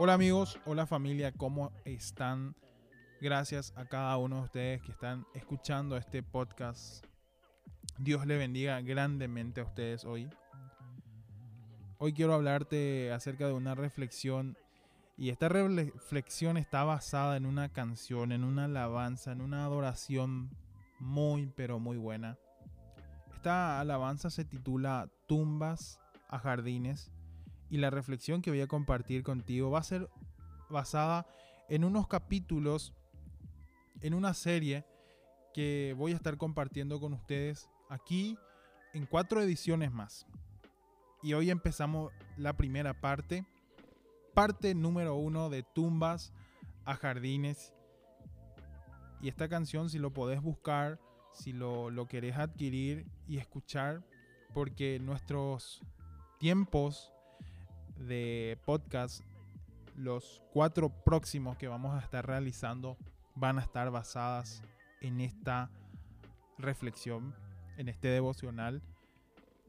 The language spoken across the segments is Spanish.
Hola amigos, hola familia, ¿cómo están? Gracias a cada uno de ustedes que están escuchando este podcast. Dios le bendiga grandemente a ustedes hoy. Hoy quiero hablarte acerca de una reflexión y esta reflexión está basada en una canción, en una alabanza, en una adoración muy pero muy buena. Esta alabanza se titula Tumbas a Jardines y la reflexión que voy a compartir contigo va a ser basada en unos capítulos, en una serie que voy a estar compartiendo con ustedes aquí en cuatro ediciones más. Y hoy empezamos la primera parte, parte número uno de Tumbas a Jardines. Y esta canción, si lo podés buscar, si lo, lo querés adquirir y escuchar, porque nuestros tiempos de podcast, los cuatro próximos que vamos a estar realizando van a estar basadas en esta reflexión, en este devocional.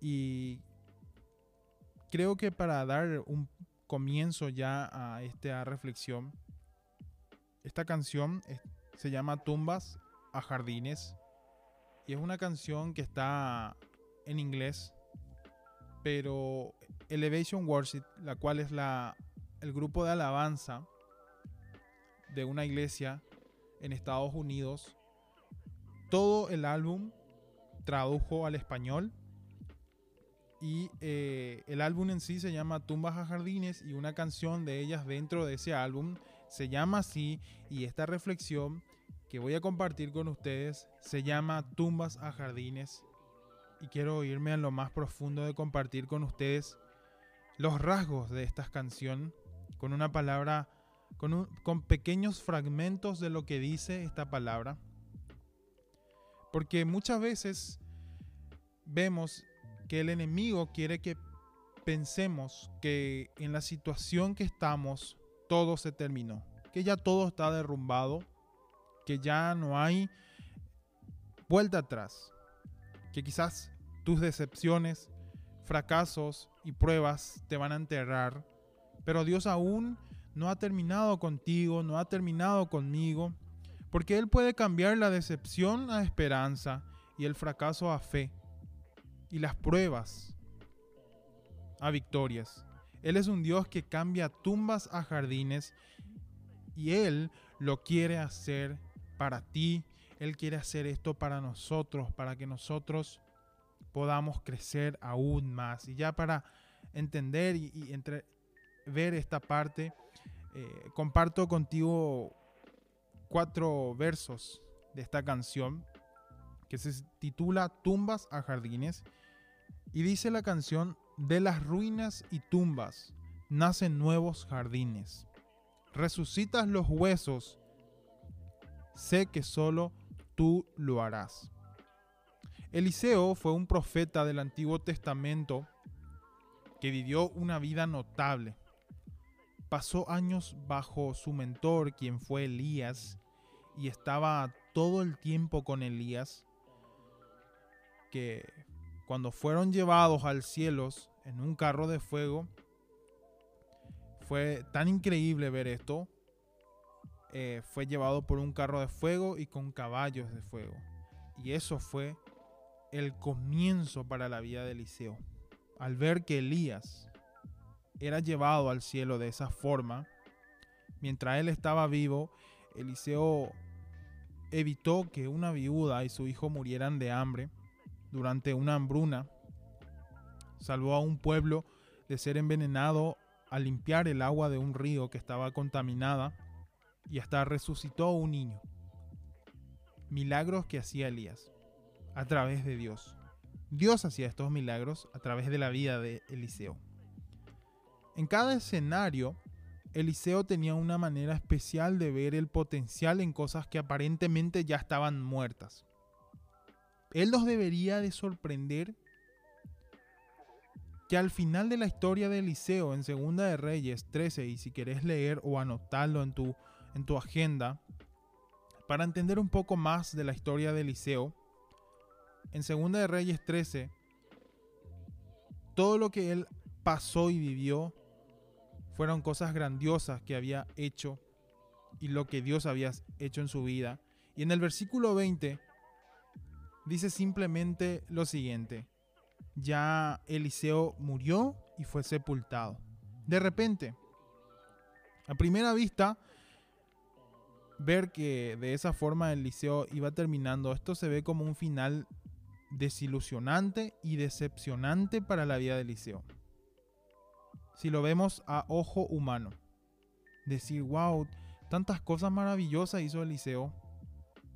Y creo que para dar un comienzo ya a esta reflexión, esta canción se llama Tumbas a Jardines y es una canción que está en inglés, pero Elevation Worship, la cual es el grupo de alabanza de una iglesia en Estados Unidos, todo el álbum tradujo al español y eh, el álbum en sí se llama Tumbas a Jardines y una canción de ellas dentro de ese álbum se llama así y esta reflexión que voy a compartir con ustedes se llama Tumbas a Jardines y quiero irme a lo más profundo de compartir con ustedes los rasgos de esta canción con una palabra, con, con pequeños fragmentos de lo que dice esta palabra. Porque muchas veces vemos que el enemigo quiere que pensemos que en la situación que estamos todo se terminó, que ya todo está derrumbado, que ya no hay vuelta atrás, que quizás tus decepciones, fracasos y pruebas te van a enterrar. Pero Dios aún no ha terminado contigo, no ha terminado conmigo, porque Él puede cambiar la decepción a esperanza y el fracaso a fe y las pruebas a victorias. Él es un Dios que cambia tumbas a jardines y Él lo quiere hacer para ti. Él quiere hacer esto para nosotros, para que nosotros podamos crecer aún más. Y ya para entender y, ver esta parte, eh, comparto contigo cuatro versos de esta canción que se titula Tumbas a Jardines. Y dice la canción, de las ruinas y tumbas nacen nuevos jardines. Resucitas los huesos, sé que solo tú lo harás. Eliseo fue un profeta del Antiguo Testamento que vivió una vida notable. Pasó años bajo su mentor, quien fue Elías, y estaba todo el tiempo con Elías, que cuando fueron llevados al cielo en un carro de fuego, fue tan increíble ver esto. Eh, fue llevado por un carro de fuego y con caballos de fuego. Y eso fue el comienzo para la vida de Eliseo. Al ver que Elías era llevado al cielo de esa forma, mientras él estaba vivo, Eliseo evitó que una viuda y su hijo murieran de hambre durante una hambruna. Salvó a un pueblo de ser envenenado al limpiar el agua de un río que estaba contaminada y hasta resucitó a un niño. Milagros que hacía Elías a través de Dios. Dios hacía estos milagros a través de la vida de Eliseo. En cada escenario, Eliseo tenía una manera especial de ver el potencial en cosas que aparentemente ya estaban muertas. Él nos debería de sorprender que al final de la historia de Eliseo en Segunda de Reyes 13, y si querés leer o anotarlo en tu, en tu agenda, para entender un poco más de la historia de Eliseo, en Segunda de Reyes 13, todo lo que él pasó y vivió fueron cosas grandiosas que había hecho y lo que Dios había hecho en su vida. Y en el versículo 20 dice simplemente lo siguiente. Ya Eliseo murió y fue sepultado. De repente, a primera vista, ver que de esa forma Eliseo iba terminando, esto se ve como un final desilusionante y decepcionante para la vida de Eliseo. Si lo vemos a ojo humano, decir, wow, tantas cosas maravillosas hizo Eliseo,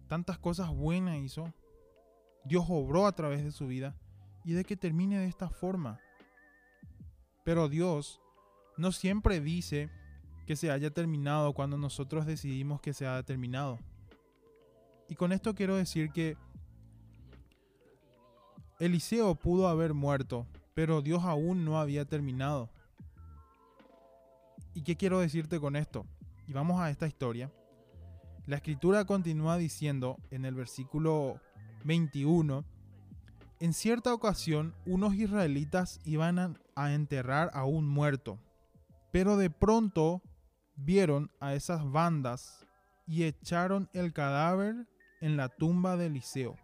tantas cosas buenas hizo, Dios obró a través de su vida y de que termine de esta forma. Pero Dios no siempre dice que se haya terminado cuando nosotros decidimos que se haya terminado. Y con esto quiero decir que Eliseo pudo haber muerto, pero Dios aún no había terminado. ¿Y qué quiero decirte con esto? Y vamos a esta historia. La escritura continúa diciendo en el versículo 21, en cierta ocasión unos israelitas iban a enterrar a un muerto, pero de pronto vieron a esas bandas y echaron el cadáver en la tumba de Eliseo.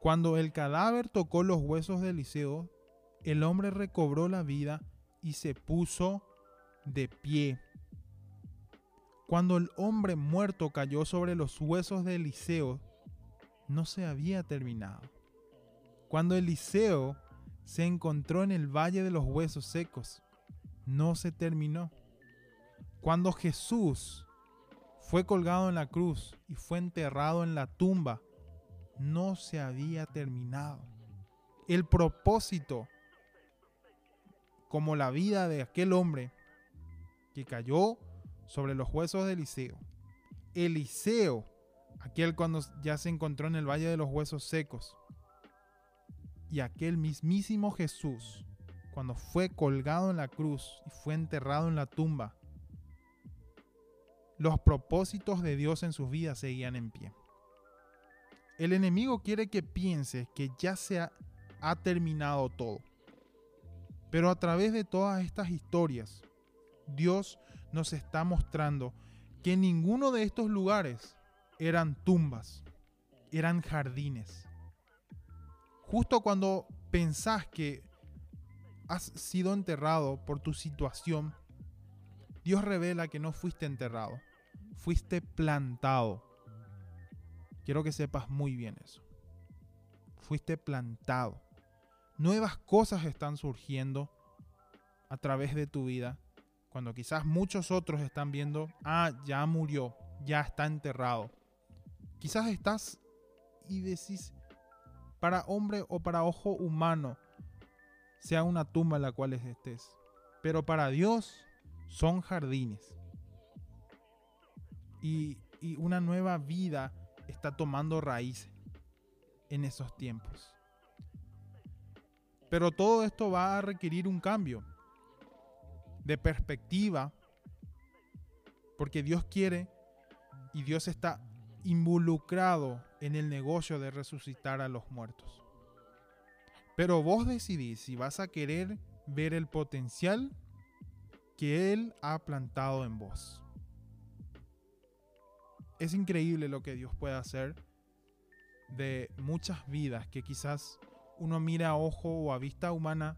Cuando el cadáver tocó los huesos de Eliseo, el hombre recobró la vida y se puso de pie. Cuando el hombre muerto cayó sobre los huesos de Eliseo, no se había terminado. Cuando Eliseo se encontró en el valle de los huesos secos, no se terminó. Cuando Jesús fue colgado en la cruz y fue enterrado en la tumba, no se había terminado. El propósito, como la vida de aquel hombre que cayó sobre los huesos de Eliseo. Eliseo, aquel cuando ya se encontró en el valle de los huesos secos. Y aquel mismísimo Jesús, cuando fue colgado en la cruz y fue enterrado en la tumba, los propósitos de Dios en sus vidas seguían en pie. El enemigo quiere que pienses que ya se ha, terminado todo. Pero a través de todas estas historias, Dios nos está mostrando que ninguno de estos lugares eran tumbas, eran jardines. Justo cuando pensás que has sido enterrado por tu situación, Dios revela que no fuiste enterrado, fuiste plantado Quiero que sepas muy bien eso. Fuiste plantado. Nuevas cosas están surgiendo a través de tu vida. Cuando quizás muchos otros están viendo, ah, ya murió, ya está enterrado. Quizás estás y decís, para hombre o para ojo humano, sea una tumba en la cual estés. Pero para Dios son jardines. Y, y una nueva vida está tomando raíz en esos tiempos. Pero todo esto va a requerir un cambio de perspectiva, porque Dios quiere y Dios está involucrado en el negocio de resucitar a los muertos. Pero vos decidís si vas a querer ver el potencial que Él ha plantado en vos es increíble lo que Dios puede hacer de muchas vidas que quizás uno mira a ojo o a vista humana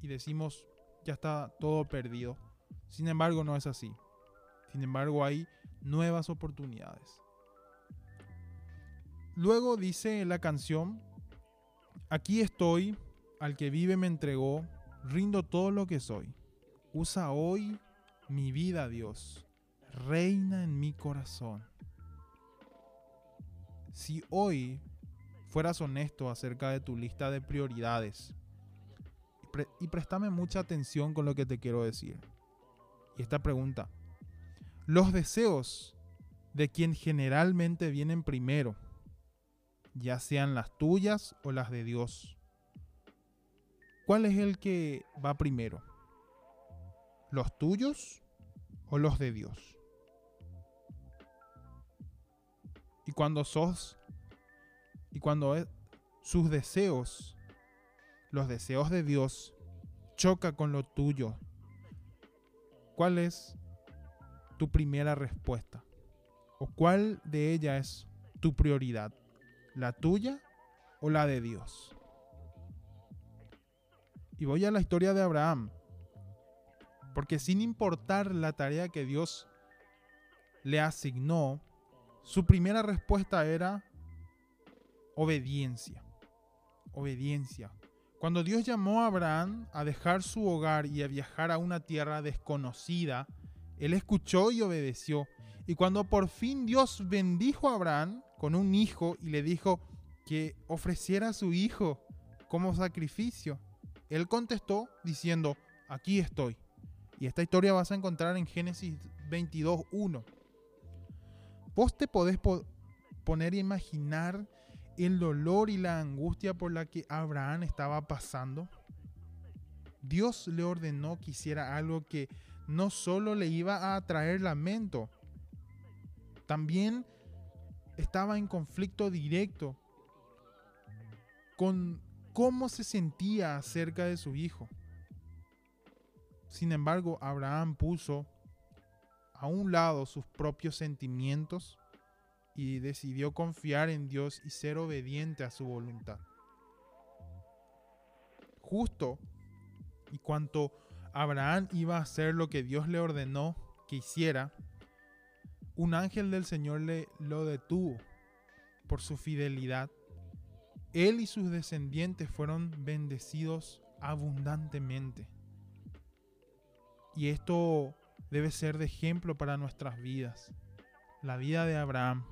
y decimos, ya está todo perdido. Sin embargo, no es así. Sin embargo, hay nuevas oportunidades. Luego dice la canción, aquí estoy, al que vive me entregó, rindo todo lo que soy. Usa hoy mi vida, Dios. Reina en mi corazón. Si hoy fueras honesto acerca de tu lista de prioridades, y, préstame mucha atención con lo que te quiero decir. Y esta pregunta, los deseos de quien generalmente vienen primero, ya sean las tuyas o las de Dios. ¿Cuál es el que va primero? ¿Los tuyos o los de Dios? Y cuando sos, y cuando sus deseos, los deseos de Dios, choca con lo tuyo, ¿cuál es tu primera respuesta? ¿O cuál de ellas es tu prioridad? ¿La tuya o la de Dios? Y voy a la historia de Abraham. Porque sin importar la tarea que Dios le asignó, su primera respuesta era obediencia. Obediencia. Cuando Dios llamó a Abraham a dejar su hogar y a viajar a una tierra desconocida, él escuchó y obedeció. Y cuando por fin Dios bendijo a Abraham con un hijo y le dijo que ofreciera a su hijo como sacrificio, él contestó diciendo, aquí estoy. Y esta historia vas a encontrar en Génesis 22.1. Vos te podés poner a imaginar el dolor y la angustia por la que Abraham estaba pasando. Dios le ordenó que hiciera algo que no solo le iba a traer lamento, también estaba en conflicto directo con cómo se sentía acerca de su hijo. Sin embargo, Abraham puso a un lado sus propios sentimientos y decidió confiar en Dios y ser obediente a su voluntad. Justo y cuanto Abraham iba a hacer lo que Dios le ordenó que hiciera, un ángel del Señor le lo detuvo por su fidelidad él y sus descendientes fueron bendecidos abundantemente. Y esto debe ser de ejemplo para nuestras vidas. La vida de Abraham.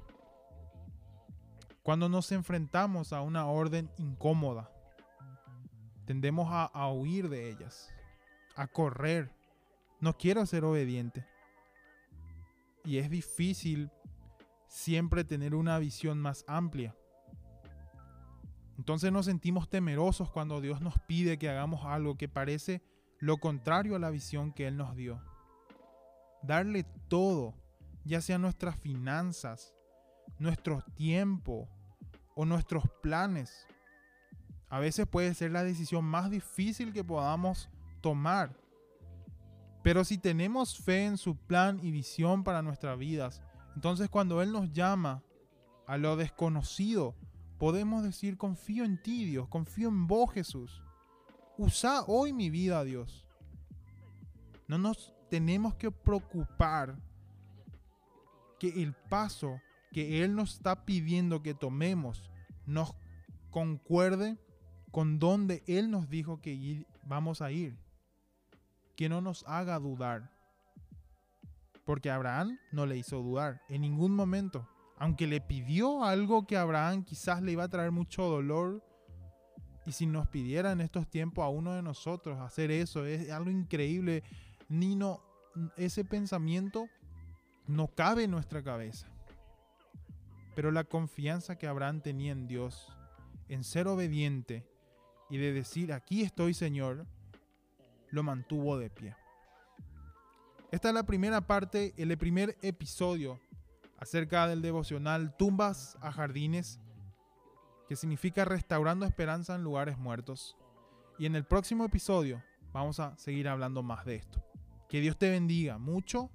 Cuando nos enfrentamos a una orden incómoda, tendemos a, huir de ellas, a correr. No quiero ser obediente. Y es difícil siempre tener una visión más amplia. Entonces nos sentimos temerosos cuando Dios nos pide que hagamos algo que parece lo contrario a la visión que Él nos dio. Darle todo, ya sea nuestras finanzas, nuestro tiempo o nuestros planes, a veces puede ser la decisión más difícil que podamos tomar. Pero si tenemos fe en su plan y visión para nuestras vidas, entonces cuando Él nos llama a lo desconocido, podemos decir, confío en ti, Dios, confío en vos, Jesús. Usa hoy mi vida, Dios. No nos tenemos que preocupar que el paso que Él nos está pidiendo que tomemos nos concuerde con donde Él nos dijo que vamos a ir. Que no nos haga dudar. Porque Abraham no le hizo dudar en ningún momento aunque le pidió algo que a Abraham quizás le iba a traer mucho dolor, y si nos pidiera en estos tiempos a uno de nosotros hacer eso, es algo increíble. Ni no, ese pensamiento no cabe en nuestra cabeza. Pero la confianza que Abraham tenía en Dios, en ser obediente y de decir, aquí estoy Señor, lo mantuvo de pie. Esta es la primera parte, el primer episodio acerca del devocional Tumbas a Jardines, que significa restaurando esperanza en lugares muertos. Y en el próximo episodio vamos a seguir hablando más de esto. Que Dios te bendiga mucho